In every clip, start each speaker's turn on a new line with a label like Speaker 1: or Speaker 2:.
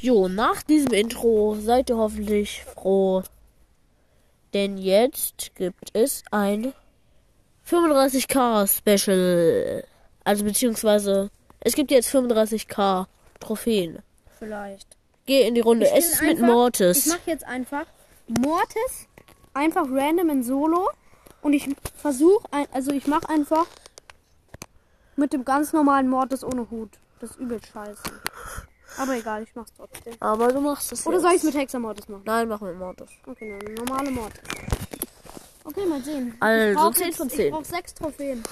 Speaker 1: Jo, nach diesem Intro seid ihr hoffentlich froh. Denn jetzt gibt es ein 35k Special. Also beziehungsweise es gibt jetzt 35k Trophäen.
Speaker 2: Vielleicht.
Speaker 1: Geh in die Runde.
Speaker 2: Ich
Speaker 1: es ist mit
Speaker 2: einfach-
Speaker 1: Mortis.
Speaker 2: Ich mache jetzt einfach Mortis einfach random in Solo und ich versuche, also ich mache einfach mit dem ganz normalen Mortis ohne Hut. Das ist übel scheiße. Aber egal, ich mach's trotzdem.
Speaker 1: Aber du machst es
Speaker 2: Oder
Speaker 1: jetzt.
Speaker 2: soll ich mit Hexer Mortis machen?
Speaker 1: Nein, mach mit Mortis.
Speaker 2: Okay, dann normale Mortis. Okay, mal sehen.
Speaker 1: Also,
Speaker 2: ich brauch
Speaker 1: 10
Speaker 2: jetzt-
Speaker 1: von
Speaker 2: Ich
Speaker 1: 10.
Speaker 2: brauch sechs Trophäen.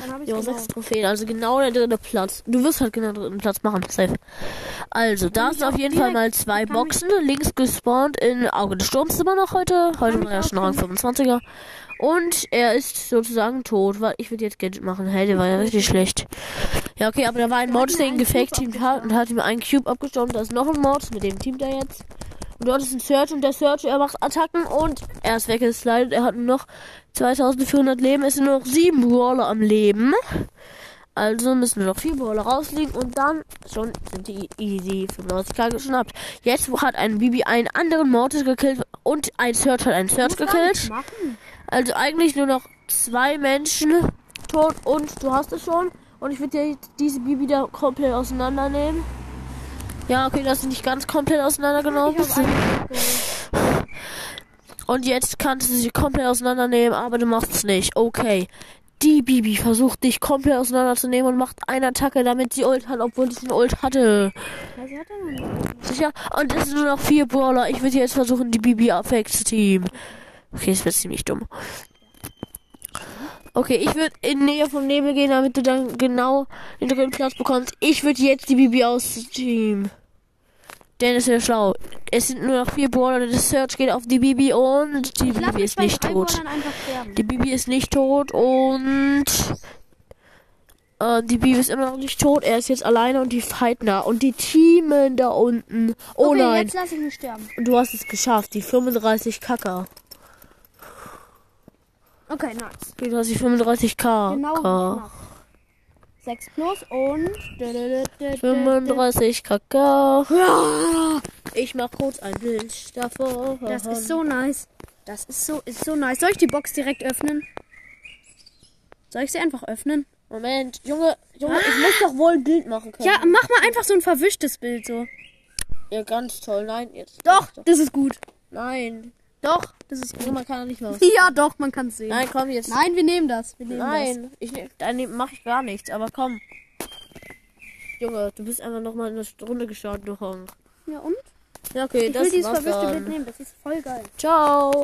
Speaker 2: Dann habe ich
Speaker 1: Ja,
Speaker 2: genau.
Speaker 1: sechs Trophäen, also genau der dritte Platz. Du wirst halt genau den dritten Platz machen, safe. Also, da sind auf jeden Fall mal zwei Boxen. Links gespawnt in Auge des Sturms immer noch heute. Heute war er schon Rang 25er. Und er ist sozusagen tot, ich würde jetzt Gadget machen. Hey, der war ja richtig schlecht. Ja, okay, aber da war ein Mod, der ihn gefaked hat und hat ihm einen Cube abgestaubt. Da ist noch ein Mod, mit dem teamt er jetzt. Und dort ist ein Search und der Search, er macht Attacken und er ist weggeslidet. Er hat nur noch 2400 Leben. Es sind nur noch sieben Brawler am Leben. Also müssen wir noch vier Brawler rausliegen und dann schon sind die easy 95k geschnappt. Jetzt hat ein Bibi einen anderen Mortis gekillt und ein Search hat einen Search gekillt. Also eigentlich nur noch zwei Menschen tot und du hast es schon. Und ich würde ja diese Bibi da komplett auseinandernehmen. Ja, okay, das ist nicht ganz komplett auseinandergenommen. Und jetzt kannst du sie komplett auseinandernehmen, aber du machst es nicht. Okay. Die Bibi versucht dich komplett auseinanderzunehmen und macht eine Attacke, damit sie Ult hat, obwohl sie eine Ult hatte.
Speaker 2: Ja, sie hat nicht.
Speaker 1: Sicher? Und es sind nur noch vier Brawler. Ich würde jetzt versuchen, die Bibi abwechseln. Okay, das wird ziemlich dumm. Okay, ich würde in Nähe vom Nebel gehen, damit du dann genau den dritten Platz bekommst. Ich würde jetzt die Bibi aus Team. Denn es wäre schlau. Es sind nur noch vier Brawler. Der Search geht auf die Bibi und die
Speaker 2: Ich
Speaker 1: Bibi ist nicht tot. Die Bibi ist nicht tot und äh, die Bibi ist immer noch nicht tot. Er ist jetzt alleine und die fighten da und die teamen da unten. Oh
Speaker 2: okay,
Speaker 1: nein,
Speaker 2: jetzt lass ich mich sterben.
Speaker 1: du hast es geschafft. Die 35 Kacker.
Speaker 2: Okay, nice.
Speaker 1: Du hast die 35k.
Speaker 2: Genau
Speaker 1: K.
Speaker 2: knapp. 6 plus und...
Speaker 1: 35 Kacker. Ich mach kurz ein Bild davor.
Speaker 2: Das ist so nice. Das ist so, ist so nice. Soll ich die Box direkt öffnen? Soll ich sie einfach öffnen?
Speaker 1: Moment, Junge, Junge, ich muss doch wohl ein Bild machen können.
Speaker 2: Ja, mach mal einfach so ein verwischtes Bild so.
Speaker 1: ja ganz toll. Nein, jetzt.
Speaker 2: Doch, das ist gut.
Speaker 1: Nein.
Speaker 2: Doch, das ist
Speaker 1: Junge,
Speaker 2: gut.
Speaker 1: man kann doch nicht was.
Speaker 2: Ja, doch, man kann es sehen.
Speaker 1: Nein, komm jetzt.
Speaker 2: Nein, wir nehmen das. Wir nehmen
Speaker 1: Nein, ich nehm, dann mache ich gar nichts, aber komm. Junge, du bist einfach noch mal in eine Runde geschaut, du Honk.
Speaker 2: das. Ja, und?
Speaker 1: Ja, okay,
Speaker 2: Ich
Speaker 1: das
Speaker 2: will dieses
Speaker 1: war's
Speaker 2: verwischte Bild
Speaker 1: dann.
Speaker 2: nehmen. Das ist voll geil.
Speaker 1: Ciao.